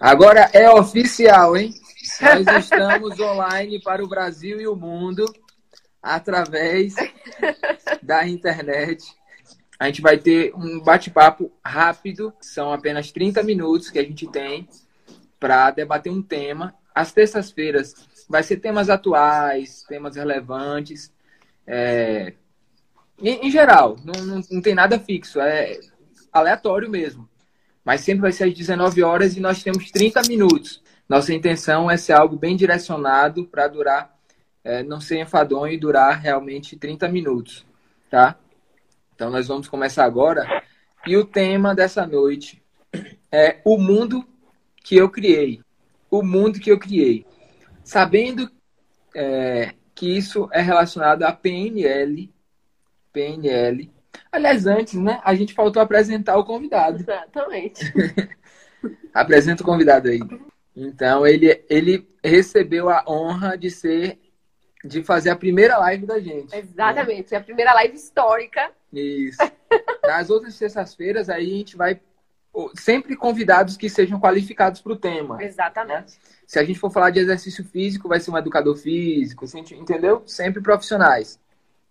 Agora é oficial, hein? Nós estamos online para o Brasil e o mundo através da internet. A gente vai ter um bate-papo rápido, são apenas 30 minutos que a gente tem para debater um tema. Às terças-feiras vai ser temas atuais, temas relevantes. É... Em, em, geral, não, não, não tem nada fixo, é aleatório mesmo. Mas sempre vai ser às 19 horas e nós temos 30 minutos. Nossa intenção é ser algo bem direcionado para durar, é, não ser enfadonho e durar realmente 30 minutos, tá? Então nós vamos começar agora. E o tema dessa noite é o mundo que eu criei. O mundo que eu criei. Sabendo é, que isso é relacionado a PNL, PNL, Aliás, antes, né? A gente faltou apresentar o convidado. Exatamente. Apresenta o convidado aí. Então, ele, ele recebeu a honra de ser de fazer a primeira live da gente. Né? Exatamente, né? a primeira live histórica. Isso. Nas outras sextas-feiras, aí a gente vai sempre convidados que sejam qualificados para o tema. Exatamente. Né? Se a gente for falar de exercício físico, vai ser um educador físico, entendeu? Sempre profissionais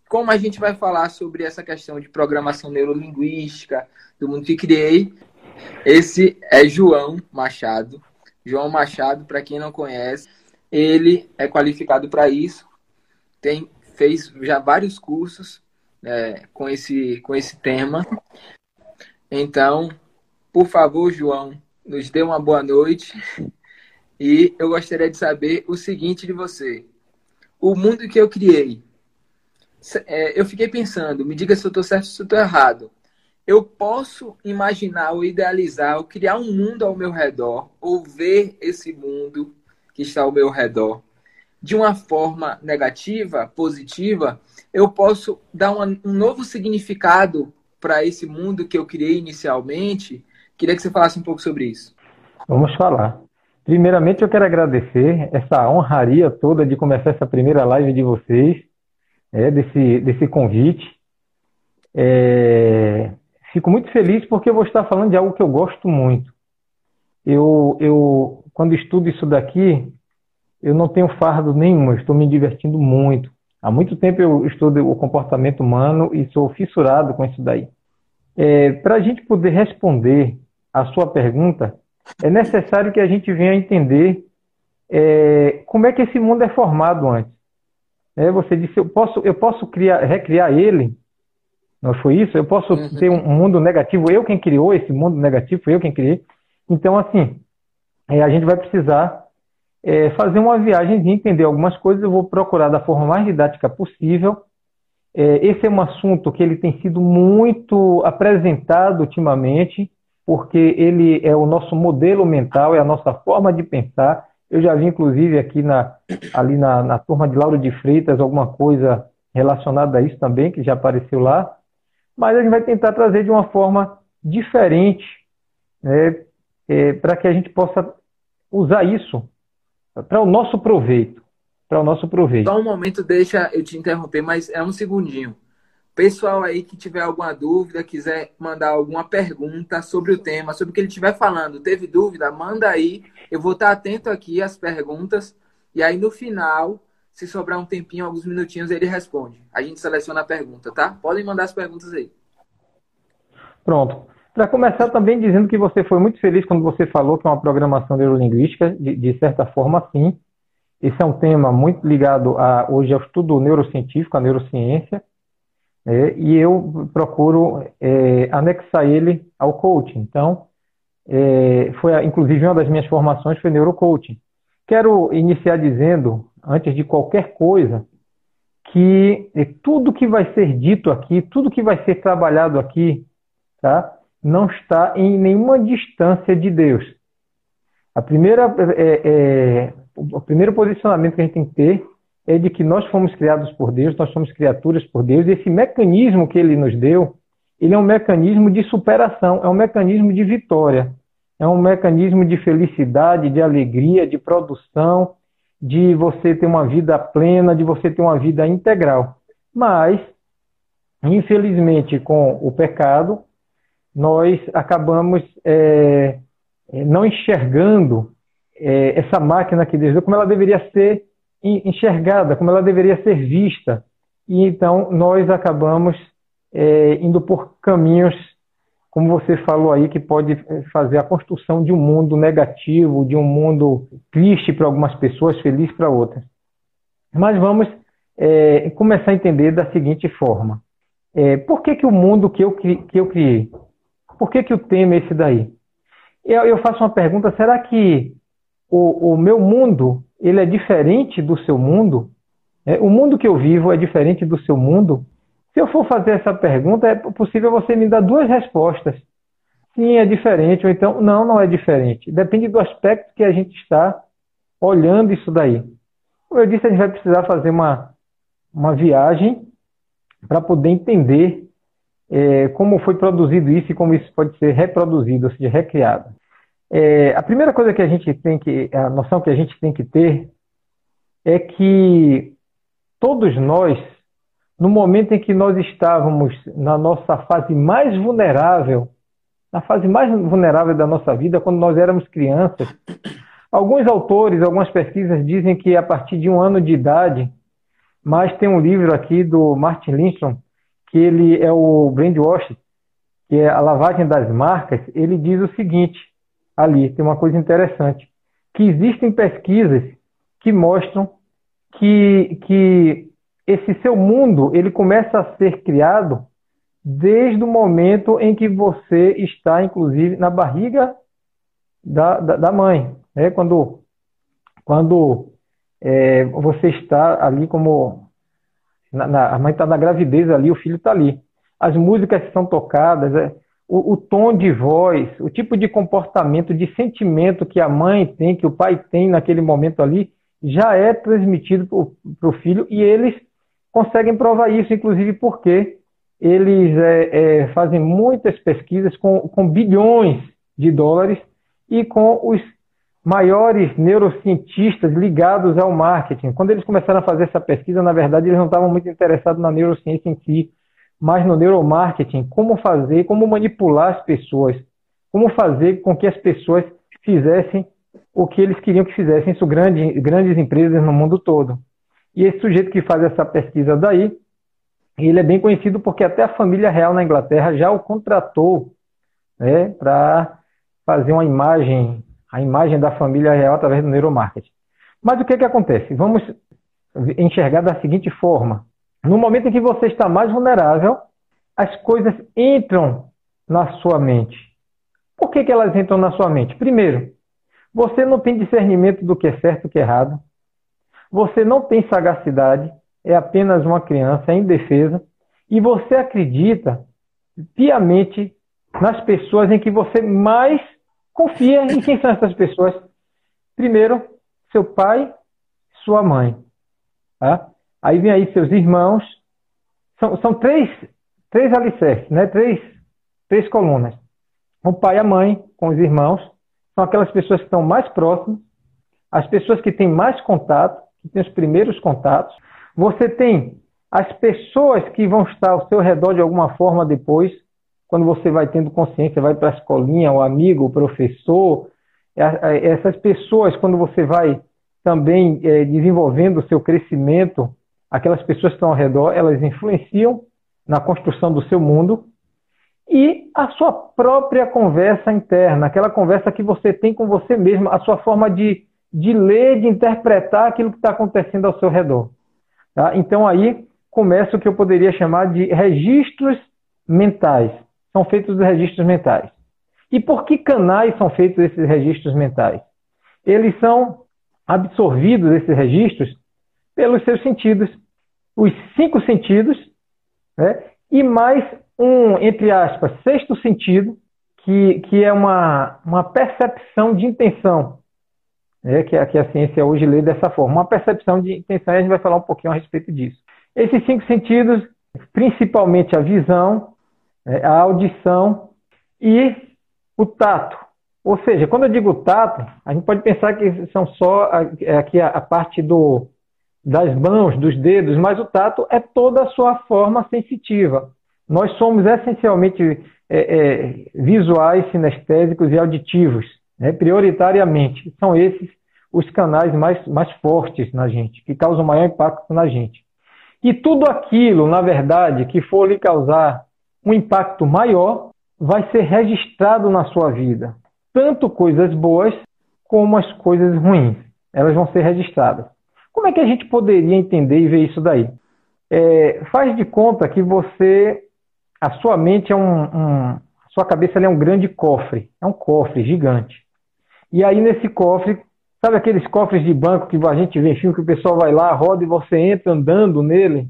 como a gente vai falar sobre essa questão de programação neurolinguística, do mundo que criei, esse é João Machado. João Machado, para quem não conhece, ele é qualificado para isso, tem fez já vários cursos é, com, esse, com esse tema. Então, por favor, João, nos dê uma boa noite. E eu gostaria de saber o seguinte de você: o mundo que eu criei é, eu fiquei pensando, me diga se eu estou certo ou se eu estou errado. Eu posso imaginar ou idealizar, ou criar um mundo ao meu redor, ou ver esse mundo que está ao meu redor de uma forma negativa, positiva, eu posso dar uma, um novo significado para esse mundo que eu criei inicialmente. Queria que você falasse um pouco sobre isso. Vamos falar. Primeiramente, eu quero agradecer essa honraria toda de começar essa primeira live de vocês é, desse, desse convite. É, fico muito feliz porque eu vou estar falando de algo que eu gosto muito. Eu, eu quando estudo isso daqui, eu não tenho fardo nenhum, eu estou me divertindo muito. Há muito tempo eu estudo o comportamento humano e sou fissurado com isso daí. É, Para a gente poder responder a sua pergunta, é necessário que a gente venha entender é, como é que esse mundo é formado antes. É, você disse, eu posso, eu posso criar, recriar ele? Não foi isso? Eu posso uhum. ter um mundo negativo? Eu quem criou esse mundo negativo? Foi eu quem criei? Então, assim, é, a gente vai precisar é, fazer uma viagem e entender algumas coisas. Eu vou procurar da forma mais didática possível. É, esse é um assunto que ele tem sido muito apresentado ultimamente, porque ele é o nosso modelo mental, é a nossa forma de pensar eu já vi, inclusive, aqui na, ali na, na turma de Lauro de Freitas, alguma coisa relacionada a isso também, que já apareceu lá. Mas a gente vai tentar trazer de uma forma diferente, né, é, para que a gente possa usar isso para o nosso proveito. Para o nosso proveito. Só um momento, deixa eu te interromper, mas é um segundinho. Pessoal aí que tiver alguma dúvida, quiser mandar alguma pergunta sobre o tema, sobre o que ele estiver falando, teve dúvida, manda aí. Eu vou estar atento aqui às perguntas. E aí no final, se sobrar um tempinho, alguns minutinhos, ele responde. A gente seleciona a pergunta, tá? Podem mandar as perguntas aí. Pronto. Para começar também dizendo que você foi muito feliz quando você falou que é uma programação neurolinguística, de, de certa forma, sim. Esse é um tema muito ligado a, hoje ao estudo neurocientífico, à neurociência é, e eu procuro é, anexar ele ao coaching. Então, é, foi inclusive uma das minhas formações foi neurocoaching. Quero iniciar dizendo, antes de qualquer coisa, que é, tudo que vai ser dito aqui, tudo que vai ser trabalhado aqui, tá, não está em nenhuma distância de Deus. A primeira, é, é, o primeiro posicionamento que a gente tem que ter é de que nós fomos criados por Deus, nós somos criaturas por Deus, e esse mecanismo que ele nos deu, ele é um mecanismo de superação, é um mecanismo de vitória, é um mecanismo de felicidade, de alegria, de produção, de você ter uma vida plena, de você ter uma vida integral. Mas, infelizmente, com o pecado, nós acabamos é, é, não enxergando é, essa máquina que Deus deu como ela deveria ser enxergada, como ela deveria ser vista. E então nós acabamos é, indo por caminhos, como você falou aí, que pode fazer a construção de um mundo negativo, de um mundo triste para algumas pessoas, feliz para outras. Mas vamos é, começar a entender da seguinte forma. É, por que, que o mundo que eu, que eu criei? Por que, que o tema é esse daí? Eu, eu faço uma pergunta, será que o, o, meu mundo ele é diferente do seu mundo? É, o mundo que eu vivo é diferente do seu mundo? Se eu for fazer essa pergunta, é possível você me dar duas respostas. Sim, é diferente, ou então, não, não é diferente. Depende do aspecto que a gente está olhando isso daí. Como eu disse, a gente vai precisar fazer uma, uma viagem para poder entender é, como foi produzido isso e como isso pode ser reproduzido, ou seja, recriado. É, a primeira coisa que a gente tem que, a noção que a gente tem que ter é que todos nós, no momento em que nós estávamos na nossa fase mais vulnerável, na fase mais vulnerável da nossa vida, quando nós éramos crianças, alguns autores, algumas pesquisas dizem que a partir de um ano de idade, mas tem um livro aqui do Martin Lindstrom, que ele é o Brainwash, que é a lavagem das marcas, ele diz o seguinte, ali, tem uma coisa interessante, que existem pesquisas que mostram que, que esse seu mundo ele começa a ser criado desde o momento em que você está, inclusive, na barriga da, da, da mãe. Né? Quando, quando é, você está ali como. Na, na, a mãe está na gravidez ali, o filho está ali. As músicas são tocadas, é, o, o, tom de voz, o tipo de comportamento, de sentimento que a mãe tem, que o pai tem naquele momento ali, já é transmitido para o filho e eles conseguem provar isso, inclusive porque eles é, é, fazem muitas pesquisas com, com bilhões de dólares e com os maiores neurocientistas ligados ao marketing. Quando eles começaram a fazer essa pesquisa, na verdade, eles não estavam muito interessados na neurociência em si, mas no neuromarketing, como fazer, como manipular as pessoas, como fazer com que as pessoas fizessem o que eles queriam que fizessem, isso grande, grandes empresas no mundo todo. E esse sujeito que faz essa pesquisa daí, ele é bem conhecido porque até a família real na Inglaterra já o contratou né, para fazer uma imagem, a imagem da família real através do neuromarketing. Mas o que, que acontece? Vamos enxergar da seguinte forma. No momento em que você está mais vulnerável, as coisas entram na sua mente. Por que, que elas entram na sua mente? Primeiro, você não tem discernimento do que é certo e o que é errado. Você não tem sagacidade, é apenas uma criança é indefesa. E você acredita piamente nas pessoas em que você mais confia. E quem são essas pessoas? Primeiro, seu pai, sua mãe. Tá? Aí vem aí seus irmãos. São, são três, três alicerces, né? três, três colunas. O pai e a mãe com os irmãos são aquelas pessoas que estão mais próximas, as pessoas que têm mais contato, que têm os primeiros contatos. Você tem as pessoas que vão estar ao seu redor de alguma forma depois, quando você vai tendo consciência, vai para a escolinha, o amigo, o professor. Essas pessoas, quando você vai também é, desenvolvendo o seu crescimento, aquelas pessoas que estão ao redor, elas influenciam na construção do seu mundo e a sua própria conversa interna, aquela conversa que você tem com você mesmo, a sua forma de, de ler, de interpretar aquilo que está acontecendo ao seu redor. Tá? Então aí começa o que eu poderia chamar de registros mentais. São feitos os registros mentais. E por que canais são feitos esses registros mentais? Eles são absorvidos, esses registros, pelos seus sentidos. Os cinco sentidos, né? e mais um, entre aspas, sexto sentido, que, que é uma, uma percepção de intenção, né, que, a, que a ciência hoje lê dessa forma. Uma percepção de intenção, e a gente vai falar um pouquinho a respeito disso. Esses cinco sentidos, principalmente a visão, né, a audição e o tato. Ou seja, quando eu digo tato, a gente pode pensar que são só aqui a, a parte do, das mãos, dos dedos, mas o tato é toda a sua forma sensitiva. Nós somos essencialmente é, é, visuais, sinestésicos e auditivos. né, prioritariamente. São esses os canais mais, mais fortes na gente, que causam maior impacto na gente. E tudo aquilo, na verdade, que for lhe causar um impacto maior, vai ser registrado na sua vida. Tanto coisas boas como as coisas ruins. Elas vão ser registradas. Como é que a gente poderia entender e ver isso daí? É, faz de conta que você, a sua mente é um, um a sua cabeça é um grande cofre, é um cofre gigante. E aí nesse cofre, sabe aqueles cofres de banco que a gente vê em filme que o pessoal vai lá, roda e você entra andando nele?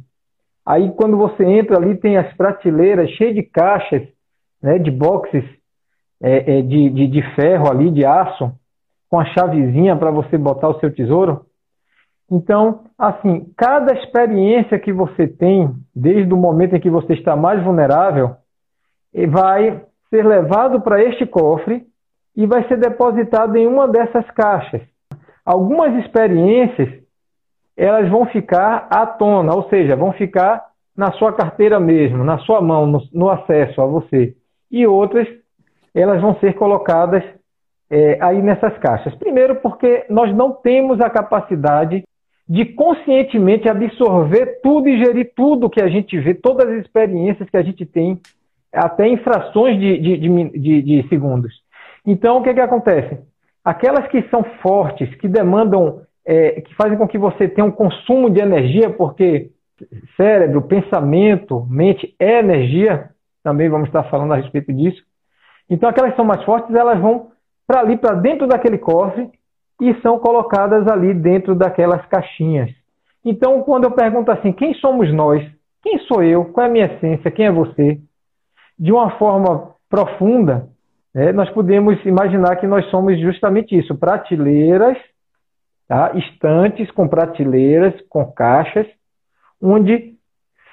Aí quando você entra ali tem as prateleiras cheias de caixas, né, de boxes é, é, de, de, de ferro ali, de aço, com a chavezinha para você botar o seu tesouro. Então, assim, cada experiência que você tem, desde o momento em que você está mais vulnerável, vai ser levado para este cofre e vai ser depositado em uma dessas caixas. Algumas experiências, elas vão ficar à tona, ou seja, vão ficar na sua carteira mesmo, na sua mão, no, no acesso a você. E outras, elas vão ser colocadas é, aí nessas caixas. Primeiro, porque nós não temos a capacidade de conscientemente absorver tudo e gerir tudo que a gente vê, todas as experiências que a gente tem, até em frações de, de, de, de segundos. Então, o que, que acontece? Aquelas que são fortes, que demandam, é, que fazem com que você tenha um consumo de energia, porque cérebro, pensamento, mente é energia, também vamos estar falando a respeito disso. Então, aquelas que são mais fortes, elas vão para ali, para dentro daquele cofre, e são colocadas ali dentro daquelas caixinhas. Então, quando eu pergunto assim, quem somos nós? Quem sou eu? Qual é a minha essência? Quem é você? De uma forma profunda, né, nós podemos imaginar que nós somos justamente isso: prateleiras, tá? estantes com prateleiras, com caixas, onde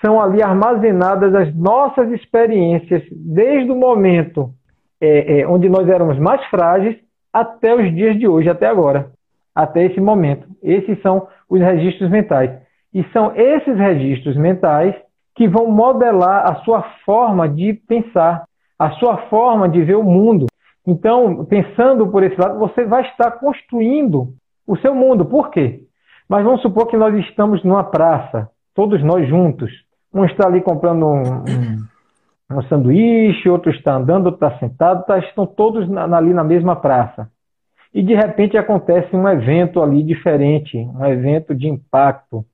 são ali armazenadas as nossas experiências desde o momento é, é, onde nós éramos mais frágeis até os dias de hoje, até agora, até esse momento. Esses são os registros mentais. E são esses registros mentais que vão modelar a sua forma de pensar, a sua forma de ver o mundo. Então, pensando por esse lado, você vai estar construindo o seu mundo. Por quê? Mas vamos supor que nós estamos numa praça, todos nós juntos. Um está ali comprando um, um sanduíche, outro está andando, outro está sentado, tá, estão todos na, ali na mesma praça. E de repente acontece um evento ali diferente, um evento de impacto,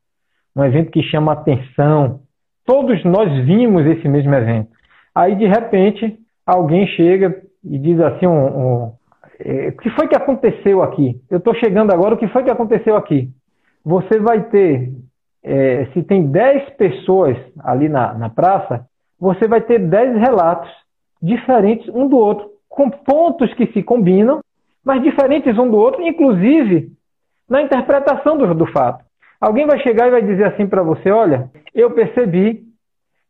um evento que chama atenção. Todos nós vimos esse mesmo evento. Aí de repente alguém chega e diz assim: um, um, é, o que foi que aconteceu aqui? Eu estou chegando agora, o que foi que aconteceu aqui? Você vai ter, é, se tem 10 pessoas ali na, na praça, você vai ter 10 relatos diferentes um do outro, com pontos que se combinam, mas diferentes um do outro, inclusive na interpretação do, do fato. Alguém vai chegar e vai dizer assim para você: olha, eu percebi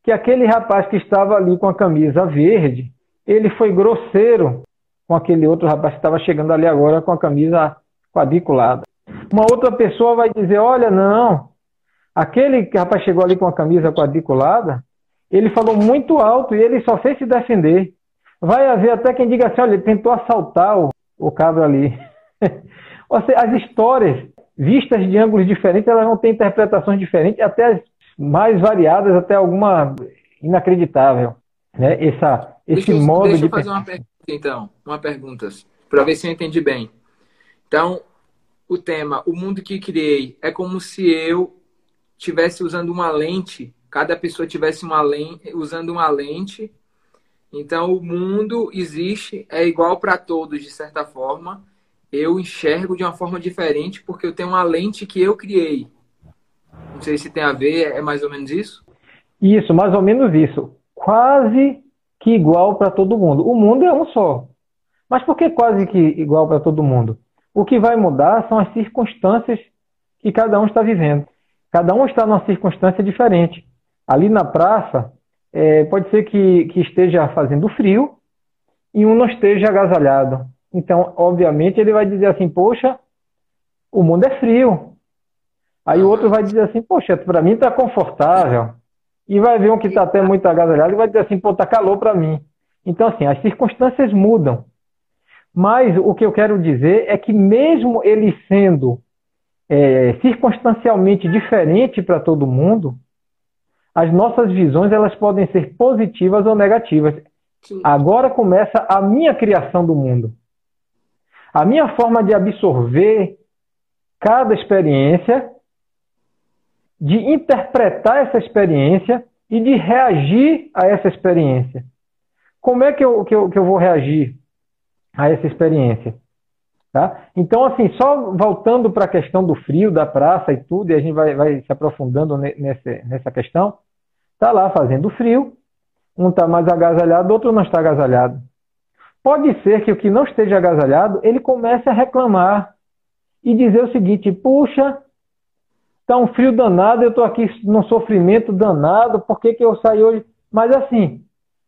que aquele rapaz que estava ali com a camisa verde, ele foi grosseiro com aquele outro rapaz que estava chegando ali agora com a camisa quadriculada. Uma outra pessoa vai dizer: olha, não, aquele rapaz chegou ali com a camisa quadriculada, ele falou muito alto e ele só fez se defender. Vai haver até quem diga assim: olha, ele tentou assaltar o, o cabra ali. as histórias vistas de ângulos diferentes, elas vão ter interpretações diferentes, até as mais variadas, até alguma inacreditável. Né? Essa, esse deixa modo deixa de. eu fazer uma pergunta, então. Uma pergunta, para ver se eu entendi bem. Então, o tema, o mundo que criei, é como se eu tivesse usando uma lente cada pessoa tivesse uma lente, usando uma lente. Então, o mundo existe, é igual para todos, de certa forma. Eu enxergo de uma forma diferente porque eu tenho uma lente que eu criei. Não sei se tem a ver, é mais ou menos isso? Isso, mais ou menos isso. Quase que igual para todo mundo. O mundo é um só. Mas por que quase que igual para todo mundo? O que vai mudar são as circunstâncias que cada um está vivendo. Cada um está numa circunstância diferente ali na praça, é, pode ser que, que esteja fazendo frio e um não esteja agasalhado. Então, obviamente, ele vai dizer assim: Poxa, o mundo é frio. Aí o outro vai dizer assim: Poxa, para mim está confortável. E vai ver um que está até muito agasalhado e vai dizer assim: Pô, está calor para mim. Então, assim, as circunstâncias mudam. Mas o que eu quero dizer é que mesmo ele sendo é, circunstancialmente diferente para todo mundo, as nossas visões elas podem ser positivas ou negativas. Sim. Agora começa a minha criação do mundo. A minha forma de absorver cada experiência, de interpretar essa experiência e de reagir a essa experiência. Como é que eu, que eu, que eu vou reagir a essa experiência? Tá? Então, assim, só voltando para a questão do frio, da praça e tudo, e a gente vai, vai se aprofundando nessa, nessa questão, está lá fazendo frio, um está mais agasalhado, outro não está agasalhado. Pode ser que o que não esteja agasalhado, ele comece a reclamar e dizer o seguinte: puxa, está um frio danado, eu estou aqui num sofrimento danado, por que, que eu saí hoje? Mas assim,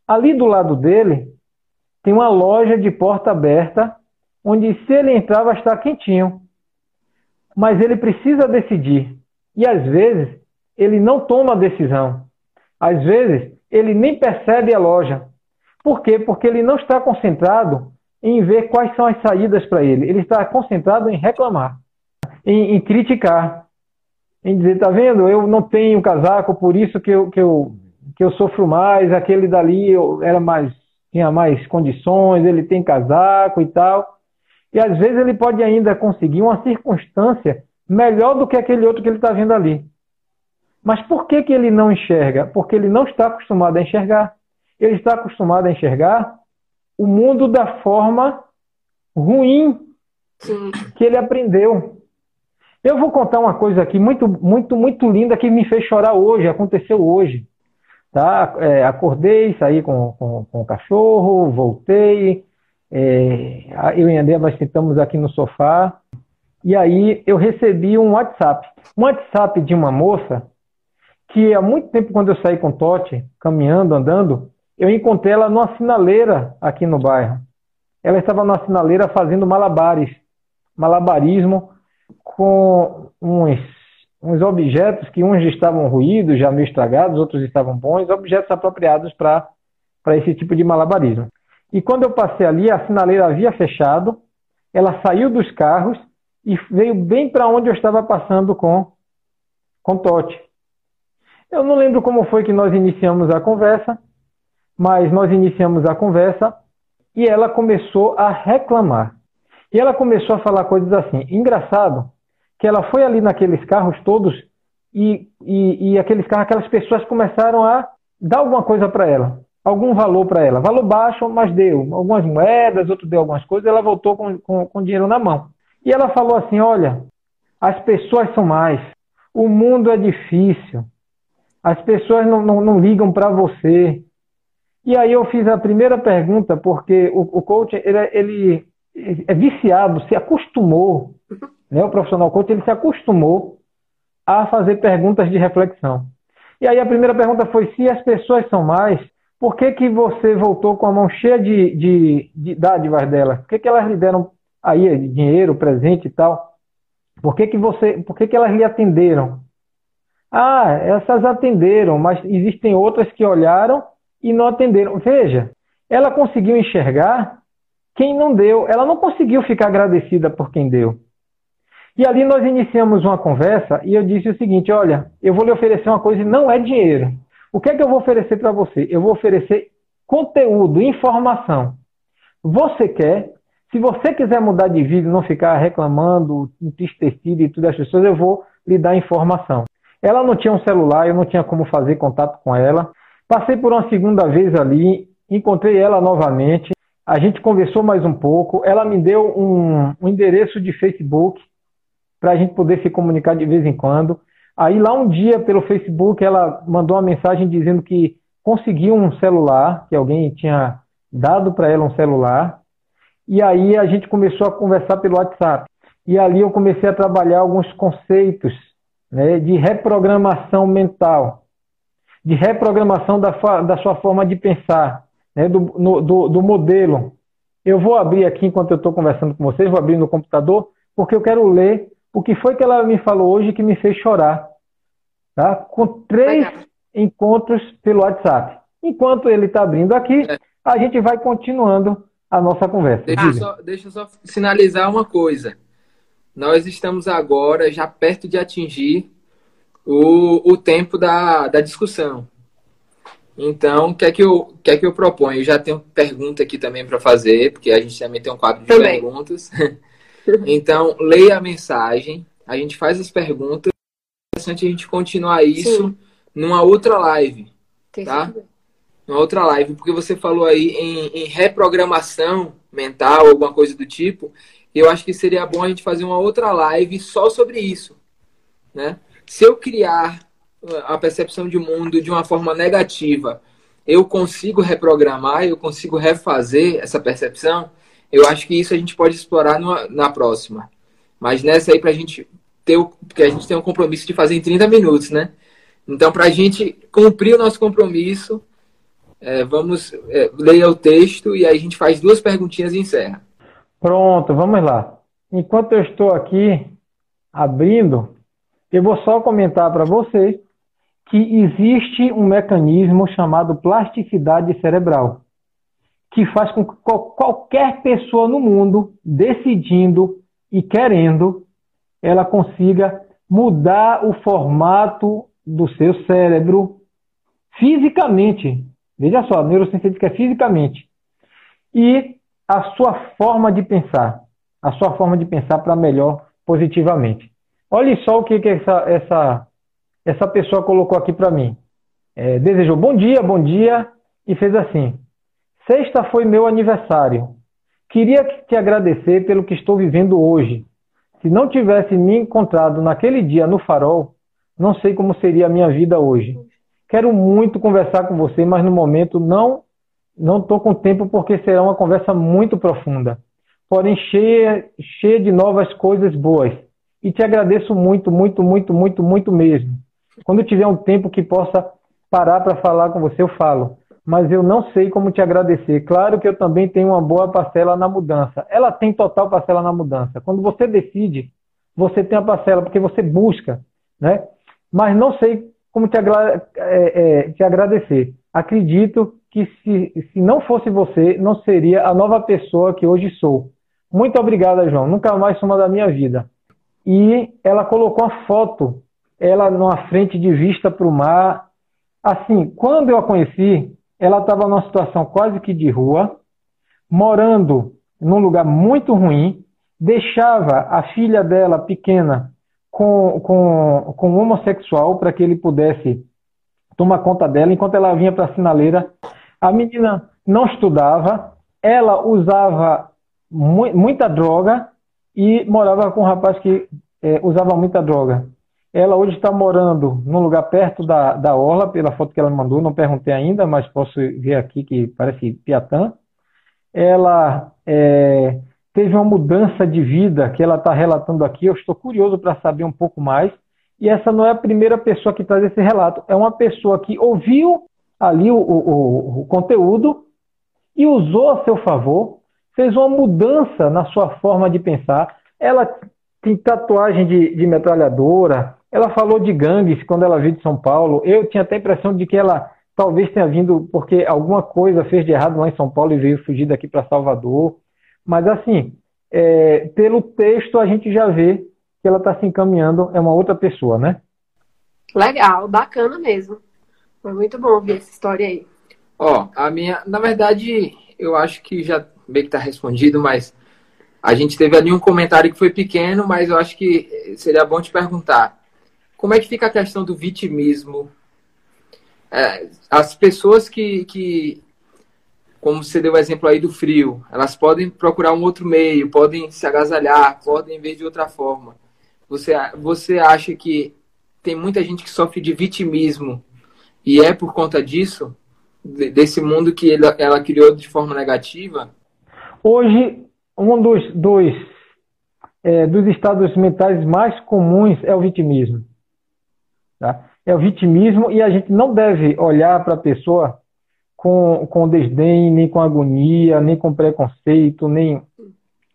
ali do lado dele, tem uma loja de porta aberta, onde se ele entrar vai estar quentinho. Mas ele precisa decidir. E às vezes, ele não toma a decisão. Às vezes, ele nem percebe a loja. Por quê? Porque ele não está concentrado em ver quais são as saídas para ele. Ele está concentrado em reclamar, em, em, criticar, em dizer, tá vendo? Eu não tenho casaco, por isso que eu, que eu, que eu sofro mais. Aquele dali eu era mais, tinha mais condições, ele tem casaco e tal. E às vezes ele pode ainda conseguir uma circunstância melhor do que aquele outro que ele está vendo ali. Mas por que, que ele não enxerga? Porque ele não está acostumado a enxergar. Ele está acostumado a enxergar o mundo da forma ruim Sim. que ele aprendeu. Eu vou contar uma coisa aqui muito, muito, muito linda que me fez chorar hoje, aconteceu hoje. Tá? É, acordei, saí com, com, com o cachorro, voltei, é, eu e a André, nós sentamos aqui no sofá, e aí eu recebi um WhatsApp. Um WhatsApp de uma moça que há muito tempo, quando eu saí com Totti, caminhando, andando, eu encontrei ela numa sinaleira aqui no bairro. Ela estava numa sinaleira fazendo malabares, malabarismo com uns, uns objetos que uns estavam ruídos, já meio estragados, outros estavam bons, objetos apropriados para esse tipo de malabarismo. E quando eu passei ali, a sinaleira havia fechado, ela saiu dos carros e veio bem para onde eu estava passando com, com Totti. Eu não lembro como foi que nós iniciamos a conversa, mas nós iniciamos a conversa e ela começou a reclamar. E ela começou a falar coisas assim. Engraçado que ela foi ali naqueles carros todos e, e, e aqueles carros, aquelas pessoas começaram a dar alguma coisa para ela algum valor para ela. Valor baixo, mas deu. Algumas moedas, outro deu algumas coisas, ela voltou com, com, com dinheiro na mão. E ela falou assim: olha, as pessoas são mais. O mundo é difícil. As pessoas não, não, não ligam para você. E aí eu fiz a primeira pergunta, porque o, o coach ele, é, ele é viciado, se acostumou, né, o profissional coach, ele se acostumou a fazer perguntas de reflexão. E aí a primeira pergunta foi se as pessoas são mais, por que, que você voltou com a mão cheia de, de, de dádivas dela? Por que, que elas lhe deram aí dinheiro, presente e tal? Por que, que, você, por que, que elas lhe atenderam? Ah, essas atenderam, mas existem outras que olharam e não atenderam. Veja, ela conseguiu enxergar quem não deu. Ela não conseguiu ficar agradecida por quem deu. E ali nós iniciamos uma conversa e eu disse o seguinte: olha, eu vou lhe oferecer uma coisa e não é dinheiro. O que é que eu vou oferecer para você? Eu vou oferecer conteúdo, informação. Você quer? Se você quiser mudar de vida e não ficar reclamando, entristecido e tudo as pessoas, eu vou lhe dar informação. Ela não tinha um celular, eu não tinha como fazer contato com ela. Passei por uma segunda vez ali, encontrei ela novamente. A gente conversou mais um pouco. Ela me deu um, um endereço de Facebook para a gente poder se comunicar de vez em quando. Aí lá um dia pelo Facebook ela mandou uma mensagem dizendo que conseguiu um celular, que alguém tinha dado para ela um celular. E aí a gente começou a conversar pelo WhatsApp. E ali eu comecei a trabalhar alguns conceitos né, de reprogramação mental, de reprogramação da, da sua forma de pensar, né, do, no, do, do modelo. Eu vou abrir aqui enquanto eu estou conversando com vocês, vou abrir no computador, porque eu quero ler o que foi que ela me falou hoje que me fez chorar tá? com três Legal. encontros pelo WhatsApp. Enquanto ele está abrindo aqui, é. a gente vai continuando a nossa conversa. Deixa, eu só, deixa eu só sinalizar uma coisa. Nós estamos agora já perto de atingir o, o tempo da, da discussão. Então, o que é que eu, que é que eu proponho? Eu já tenho pergunta aqui também para fazer, porque a gente também tem um quadro de também. perguntas. então, leia a mensagem, a gente faz as perguntas, é interessante a gente continuar isso Sim. numa outra live, tem tá? Numa outra live, porque você falou aí em, em reprogramação mental, alguma coisa do tipo, eu acho que seria bom a gente fazer uma outra live só sobre isso, né? Se eu criar a percepção de mundo de uma forma negativa, eu consigo reprogramar, eu consigo refazer essa percepção, eu acho que isso a gente pode explorar numa, na próxima. Mas nessa aí, para a gente ter o. Porque a gente tem um compromisso de fazer em 30 minutos, né? Então, para a gente cumprir o nosso compromisso, é, vamos é, ler o texto e aí a gente faz duas perguntinhas e encerra. Pronto, vamos lá. Enquanto eu estou aqui abrindo, eu vou só comentar para vocês que existe um mecanismo chamado plasticidade cerebral, que faz com que qualquer pessoa no mundo, decidindo e querendo, ela consiga mudar o formato do seu cérebro fisicamente. Veja só, a neurociência diz que é fisicamente. E a sua forma de pensar. A sua forma de pensar para melhor positivamente. Olhe só o que, que essa, essa essa pessoa colocou aqui para mim. É, desejou bom dia, bom dia, e fez assim: Sexta foi meu aniversário. Queria te agradecer pelo que estou vivendo hoje. Se não tivesse me encontrado naquele dia no farol, não sei como seria a minha vida hoje. Quero muito conversar com você, mas no momento não não estou com tempo porque será uma conversa muito profunda, porém cheia, cheia de novas coisas boas. E te agradeço muito, muito, muito, muito, muito mesmo. Quando tiver um tempo que possa parar para falar com você, eu falo. Mas eu não sei como te agradecer. Claro que eu também tenho uma boa parcela na mudança. Ela tem total parcela na mudança. Quando você decide, você tem a parcela, porque você busca, né? Mas não sei como te, agra é, é, te agradecer. Acredito que se, se não fosse você, não seria a nova pessoa que hoje sou. Muito obrigada, João. Nunca mais suma da minha vida. E ela colocou a foto ela numa frente de vista para o mar. Assim, quando eu a conheci, ela estava numa situação quase que de rua, morando num lugar muito ruim, deixava a filha dela pequena com, com, com um homossexual para que ele pudesse tomar conta dela, enquanto ela vinha para a sinaleira. A menina não estudava, ela usava mu muita droga e morava com um rapaz que é, usava muita droga. Ela hoje está morando num lugar perto da, da Orla, pela foto que ela mandou, não perguntei ainda, mas posso ver aqui que parece Piatã. Ela é, teve uma mudança de vida que ela está relatando aqui. Eu estou curioso para saber um pouco mais. E essa não é a primeira pessoa que traz esse relato. É uma pessoa que ouviu ali o, o, o conteúdo e usou a seu favor, fez uma mudança na sua forma de pensar. Ela tem tatuagem de, de metralhadora, ela falou de gangues quando ela veio de São Paulo. Eu tinha até a impressão de que ela talvez tenha vindo porque alguma coisa fez de errado lá em São Paulo e veio fugir daqui para Salvador. Mas, assim, é, pelo texto a gente já vê que ela está se encaminhando, é uma outra pessoa, né? Legal, bacana mesmo. Foi muito bom ouvir essa história aí. Ó, a minha, na verdade, eu acho que já bem que está respondido, mas a gente teve ali um comentário que foi pequeno, mas eu acho que seria bom te perguntar. Como é que fica a questão do vitimismo? É, as pessoas que, que, como você deu o exemplo aí do frio, elas podem procurar um outro meio, podem se agasalhar, podem ver de outra forma. Você, você acha que tem muita gente que sofre de vitimismo e é por conta disso, desse mundo que ela, ela criou de forma negativa? Hoje, um dos, dos, é, dos estados mentais mais comuns é o vitimismo. Tá? É o vitimismo e a gente não deve olhar para a pessoa com, com desdém, nem com agonia, nem com preconceito, nem,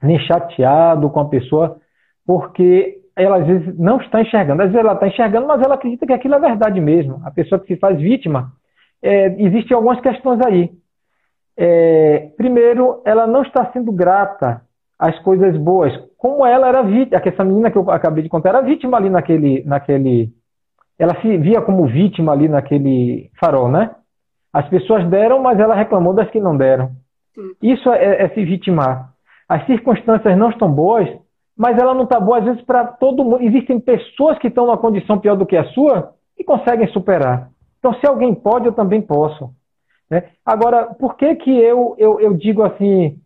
nem chateado com a pessoa, porque ela às vezes não está enxergando. Às vezes ela está enxergando, mas ela acredita que aquilo é verdade mesmo. A pessoa que se faz vítima, é, existem algumas questões aí. é, primeiro, ela não está sendo grata às coisas boas, como ela era vítima, essa menina que eu acabei de contar era vítima ali naquele, naquele, ela se via como vítima ali naquele farol, né? As pessoas deram, mas ela reclamou das que não deram. Isso é, é se vitimar. As circunstâncias não estão boas, mas ela não está boa às vezes para todo mundo. Existem pessoas que estão numa condição pior do que a sua e conseguem superar. Então, se alguém pode, eu também posso. Né? Agora, por que, que eu, eu, eu digo assim,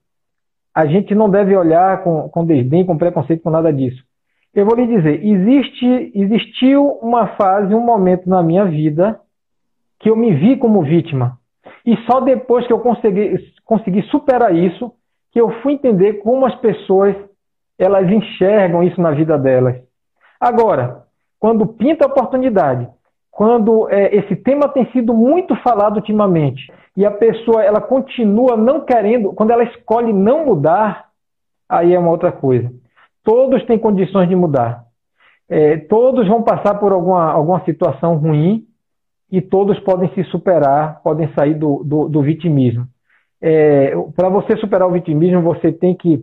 a gente não deve olhar com, com desdém, com preconceito, com nada disso? Eu vou lhe dizer, existe, existiu uma fase, um momento na minha vida que eu me vi como vítima. E só depois que eu consegui, consegui superar isso, que eu fui entender como as pessoas elas enxergam isso na vida delas. Agora, quando pinta a oportunidade quando é, esse tema tem sido muito falado ultimamente e a pessoa ela continua não querendo, quando ela escolhe não mudar, aí é uma outra coisa. Todos têm condições de mudar. É, todos vão passar por alguma, alguma situação ruim e todos podem se superar, podem sair do, do, do vitimismo. É, Para você superar o vitimismo, você tem que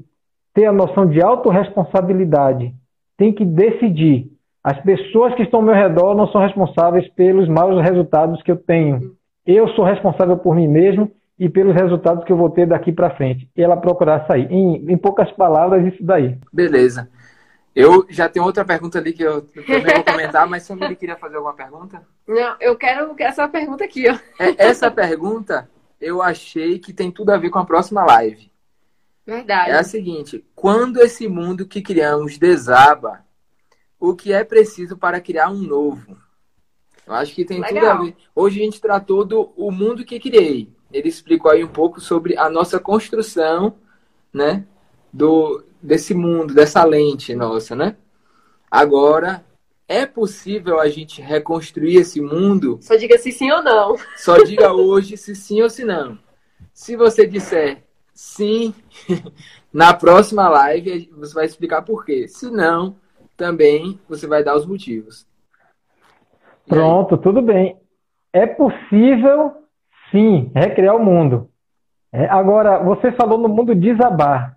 ter a noção de autorresponsabilidade, tem que decidir as pessoas que estão ao meu redor não são responsáveis pelos maus resultados que eu tenho. Eu sou responsável por mim mesmo e pelos resultados que eu vou ter daqui para frente. E ela procurar sair. Em, em, poucas palavras, isso daí. Beleza. Eu já tenho outra pergunta ali que eu também vou comentar, mas se ele queria fazer alguma pergunta? Não, eu quero essa pergunta aqui, ó. É, essa pergunta eu achei que tem tudo a ver com a próxima live. Verdade. É a seguinte: quando esse mundo que criamos desaba, o que é preciso para criar um novo. Eu acho que tem Legal. tudo a ver. Hoje a gente tratou do o mundo que criei. Ele explicou aí um pouco sobre a nossa construção, né, do desse mundo, dessa lente nossa, né? Agora, é possível a gente reconstruir esse mundo? Só diga se sim ou não. Só diga hoje se sim ou se não. Se você disser sim, na próxima live você vai explicar por quê. Se não, também você vai dar os motivos. Pronto, tudo bem. É possível, sim, recriar o mundo. É, agora, você falou no mundo desabar.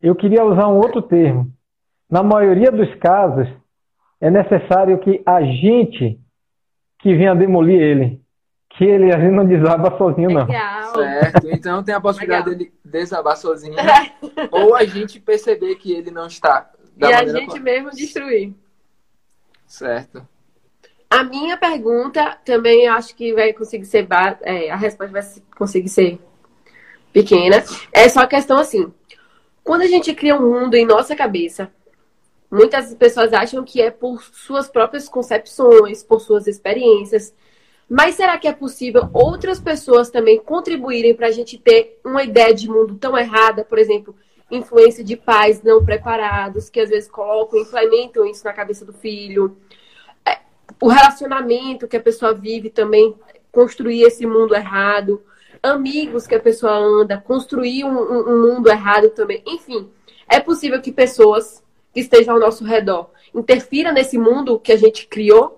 Eu queria usar um outro termo. Na maioria dos casos, é necessário que a gente que venha demolir ele. Que ele a gente não desaba sozinho, não. Legal. Certo. Então tem a possibilidade Legal. dele desabar sozinho. ou a gente perceber que ele não está e a gente mesmo destruir. Certo. A minha pergunta também acho que vai conseguir ser. É, a resposta vai conseguir ser pequena. É só a questão assim. Quando a gente cria um mundo em nossa cabeça, muitas pessoas acham que é por suas próprias concepções, por suas experiências. Mas será que é possível outras pessoas também contribuírem para a gente ter uma ideia de mundo tão errada? Por exemplo, influência de pais não preparados, que às vezes colocam, implementam isso na cabeça do filho. É, o relacionamento que a pessoa vive também, construir esse mundo errado. Amigos que a pessoa anda, construir um, um mundo errado também. Enfim, é possível que pessoas que estejam ao nosso redor interfiram nesse mundo que a gente criou?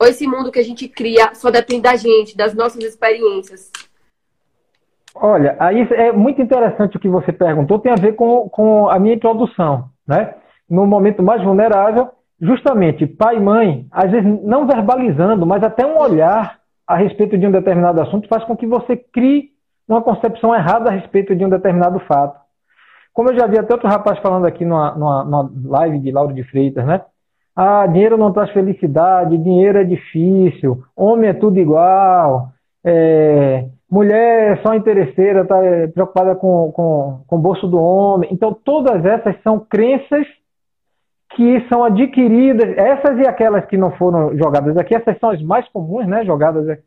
Ou esse mundo que a gente cria só depende da gente, das nossas experiências? Olha, aí é muito interessante o que você perguntou, tem a ver com, com a minha introdução, né? No momento mais vulnerável, justamente pai e mãe, às vezes não verbalizando, mas até um olhar a respeito de um determinado assunto faz com que você crie uma concepção errada a respeito de um determinado fato. Como eu já vi até outro rapaz falando aqui numa, numa, numa live de Lauro de Freitas, né? Ah, dinheiro não traz felicidade, dinheiro é difícil, homem é tudo igual, é, mulher é só interesseira, está é, preocupada com, com, com o bolso do homem. Então, todas essas são crenças que são adquiridas, essas e aquelas que não foram jogadas aqui, essas são as mais comuns, né, jogadas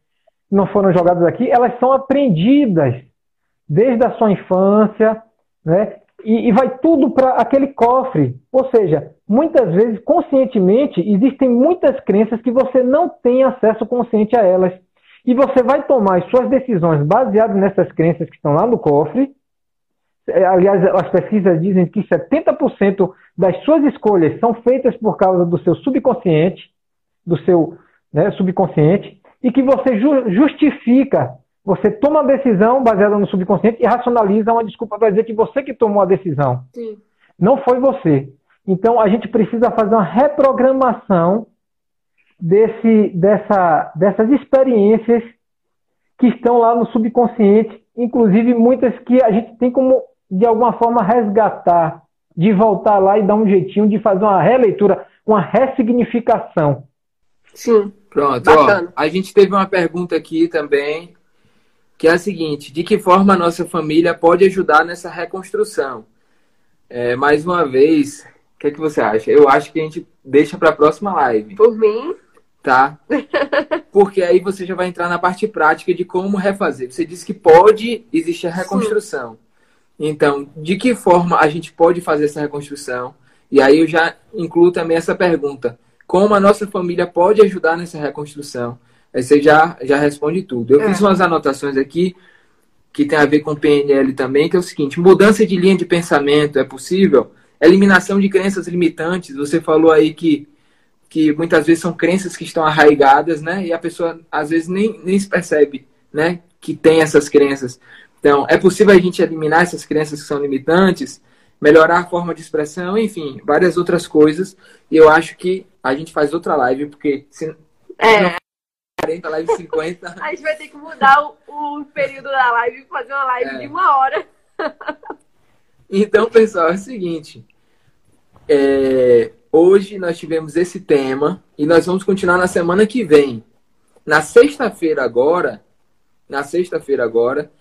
não foram jogadas aqui, elas são aprendidas desde a sua infância, né, e, e vai tudo para aquele cofre. Ou seja, muitas vezes, conscientemente, existem muitas crenças que você não tem acesso consciente a elas. E você vai tomar as suas decisões baseadas nessas crenças que estão lá no cofre. É, aliás, as pesquisas dizem que 70% das suas escolhas são feitas por causa do seu subconsciente, do seu né, subconsciente, e que você ju justifica você toma a decisão baseada no subconsciente e racionaliza uma desculpa para dizer que você que tomou a decisão. Sim. Não foi você. Então a gente precisa fazer uma reprogramação desse, dessa, dessas experiências que estão lá no subconsciente, inclusive muitas que a gente tem como de alguma forma resgatar, de voltar lá e dar um jeitinho de fazer uma releitura, uma ressignificação. Sim. Pronto, ó, a gente teve uma pergunta aqui também, que é a seguinte: de que forma a nossa família pode ajudar nessa reconstrução? É, mais uma vez, o que, é que você acha? Eu acho que a gente deixa para a próxima live. Por mim. Tá? Porque aí você já vai entrar na parte prática de como refazer. Você disse que pode existir a reconstrução. Sim. Então, de que forma a gente pode fazer essa reconstrução? E aí eu já incluo também essa pergunta como a nossa família pode ajudar nessa reconstrução. Aí você já, já responde tudo. Eu é. fiz umas anotações aqui que tem a ver com PNL também, que é o seguinte: mudança de linha de pensamento é possível? Eliminação de crenças limitantes. Você falou aí que, que muitas vezes são crenças que estão arraigadas, né? E a pessoa às vezes nem, nem se percebe, né? Que tem essas crenças. Então, é possível a gente eliminar essas crenças que são limitantes? melhorar a forma de expressão, enfim, várias outras coisas. E eu acho que a gente faz outra live, porque se é. Não 40, live 50. A gente vai ter que mudar o, o período da live e fazer uma live é. de uma hora. Então, pessoal, é o seguinte. É, hoje nós tivemos esse tema e nós vamos continuar na semana que vem. Na sexta-feira agora, na sexta-feira agora,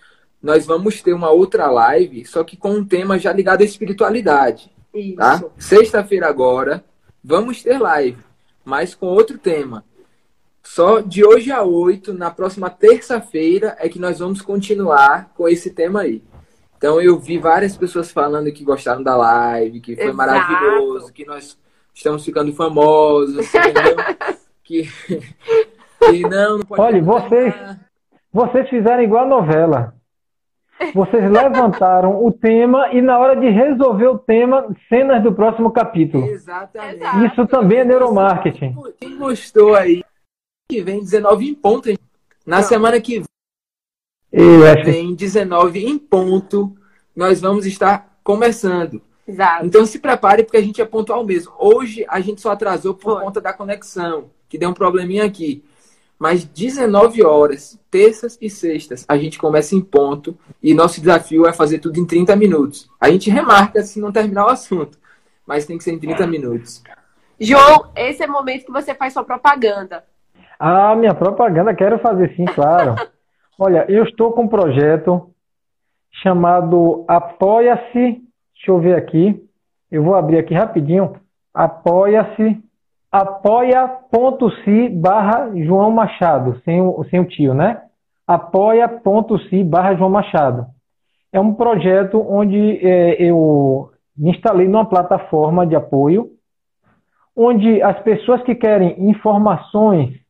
nós vamos ter uma outra live, só que com um tema já ligado à espiritualidade. Tá? Isso. Tá? Sexta-feira agora, vamos ter live, mas com outro tema. Só de hoje a 8, na próxima terça-feira, é que nós vamos continuar com esse tema aí. Então eu vi várias pessoas falando que gostaram da live, que foi Exato. maravilhoso, que nós estamos ficando famosos, que, que não, não pode Olha, vocês, vocês fizeram igual a novela. Vocês levantaram o tema e na hora de resolver o tema, cenas do próximo capítulo. Exatamente. Isso também é neuromarketing. Quem mostrou aí que vem 19 em ponto, hein? Na Não. semana que vem, 19 em ponto, nós vamos estar começando. Exato. Então se prepare porque a gente é pontual mesmo. Hoje a gente só atrasou por Foi. conta da conexão, que deu um probleminha aqui. Mas 19 horas, terças e sextas, a gente começa em ponto e nosso desafio é fazer tudo em 30 minutos. A gente remarca se não terminar o assunto, mas tem que ser em 30 minutos. João, esse é o momento que você faz sua propaganda. Ah, minha propaganda, quero fazer sim, claro. Olha, eu estou com um projeto chamado Apoia-se. Deixa eu ver aqui. Eu vou abrir aqui rapidinho. Apoia-se apoia.se barra João Machado, sem o, sem o tio, né? apoia.se barra João Machado. É um projeto onde é, eu me instalei numa plataforma de apoio, onde as pessoas que querem informações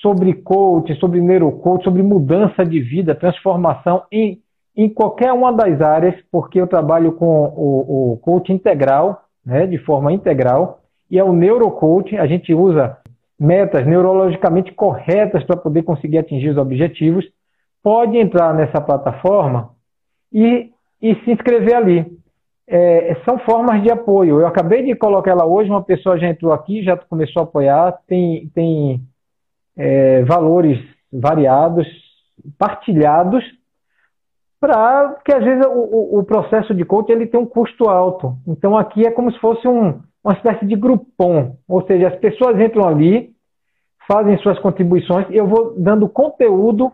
sobre coach, sobre neurocoach, sobre mudança de vida, transformação em, em qualquer uma das áreas, porque eu trabalho com o, o coach integral, né, de forma integral, e é o neurocoaching. A gente usa metas neurologicamente corretas para poder conseguir atingir os objetivos. Pode entrar nessa plataforma e, e se inscrever ali. É, são formas de apoio. Eu acabei de colocar ela hoje, uma pessoa já entrou aqui, já começou a apoiar, tem, tem é, valores variados, partilhados, para que às vezes o, o, processo de coaching ele tem um custo alto. Então aqui é como se fosse um, uma espécie de grupom, ou seja, as pessoas entram ali, fazem suas contribuições e eu vou dando conteúdo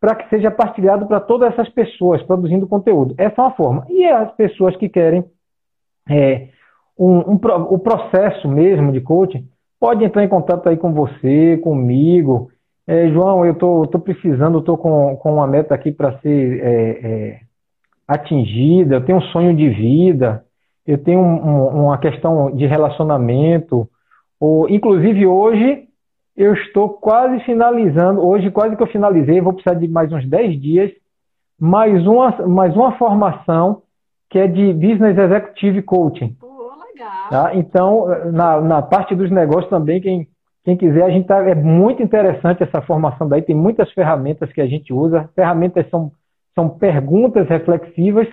para que seja partilhado para todas essas pessoas, produzindo conteúdo. Essa é uma forma. E as pessoas que querem é, um, um, o processo mesmo de coaching, pode entrar em contato aí com você, comigo. É, João, eu tô, tô, precisando, estou com, com uma meta aqui para ser é, é, atingida, eu tenho um sonho de vida, eu tenho um, uma questão de relacionamento, ou inclusive hoje eu estou quase finalizando, hoje quase que eu finalizei, vou precisar de mais uns 10 dias, mais uma, mais uma formação que é de Business Executive Coaching. Legal. Tá? Então, na, na parte dos negócios também, quem, Quem quiser, a gente tá, é muito interessante essa formação daí, tem muitas ferramentas que a gente usa. Ferramentas são, são perguntas reflexivas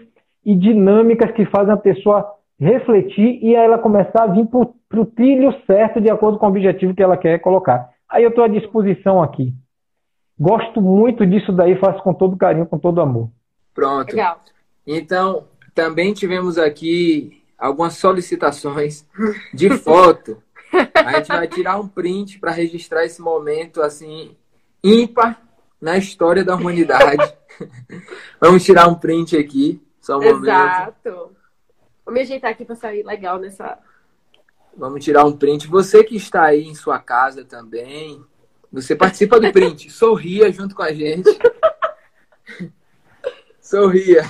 e dinâmicas que fazem a pessoa refletir e ela começar a vir para o trilho certo de acordo com o objetivo que ela quer colocar. Aí eu estou à disposição aqui. Gosto muito disso daí, faço com todo carinho, com todo amor. Pronto. Legal. Então, também tivemos aqui algumas solicitações de foto. A gente vai tirar um print para registrar esse momento assim ímpar na história da humanidade. Vamos tirar um print aqui, só um Exato. momento. Exato. Vou me ajeitar aqui para sair legal nessa. Vamos tirar um print. Você que está aí em sua casa também, você participa do print. Sorria junto com a gente. Sorria.